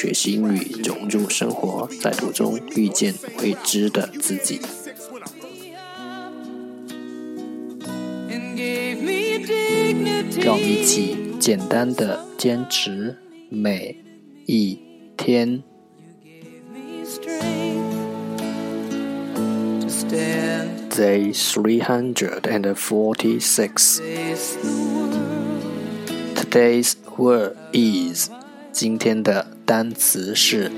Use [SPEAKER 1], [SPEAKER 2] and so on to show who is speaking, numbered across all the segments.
[SPEAKER 1] 学习英语融入生活，在途中遇见未知的自己。让我们一起简单的坚持每一天。Day three hundred and forty-six. Today's word is 今天的单词是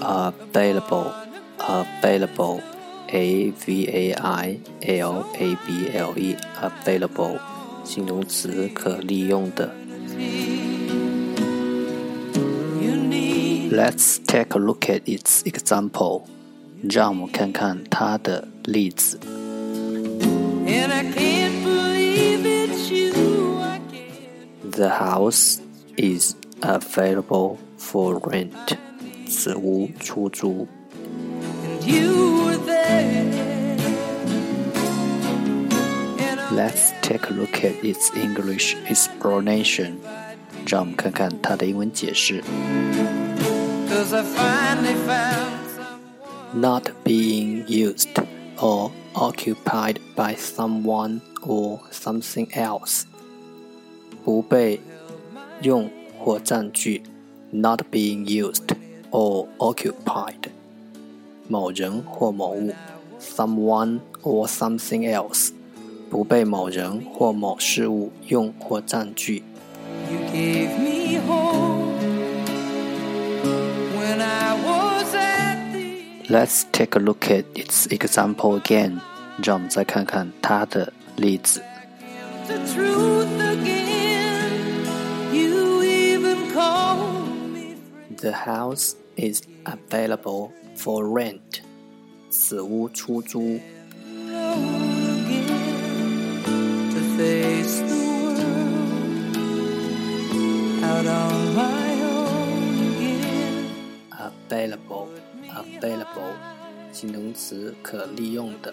[SPEAKER 1] available available a v a i l a b l e available 形容词可利用的。Let's take a look at its example. 让我们看看它的例子。 The house is available for rent. 此屋出租。Let's take a look at its English explanation. 让我们看看它的英文解释。not being used or occupied by someone or something else， 不被用或占据，not being used or occupied，某人或某物，someone or something else，不被某人或某事物用或占据。You gave me hope. Let's take a look at its example again. 让我们再看看它的例子。The house is available for rent. 此屋出租。Available available 形容词可利用的。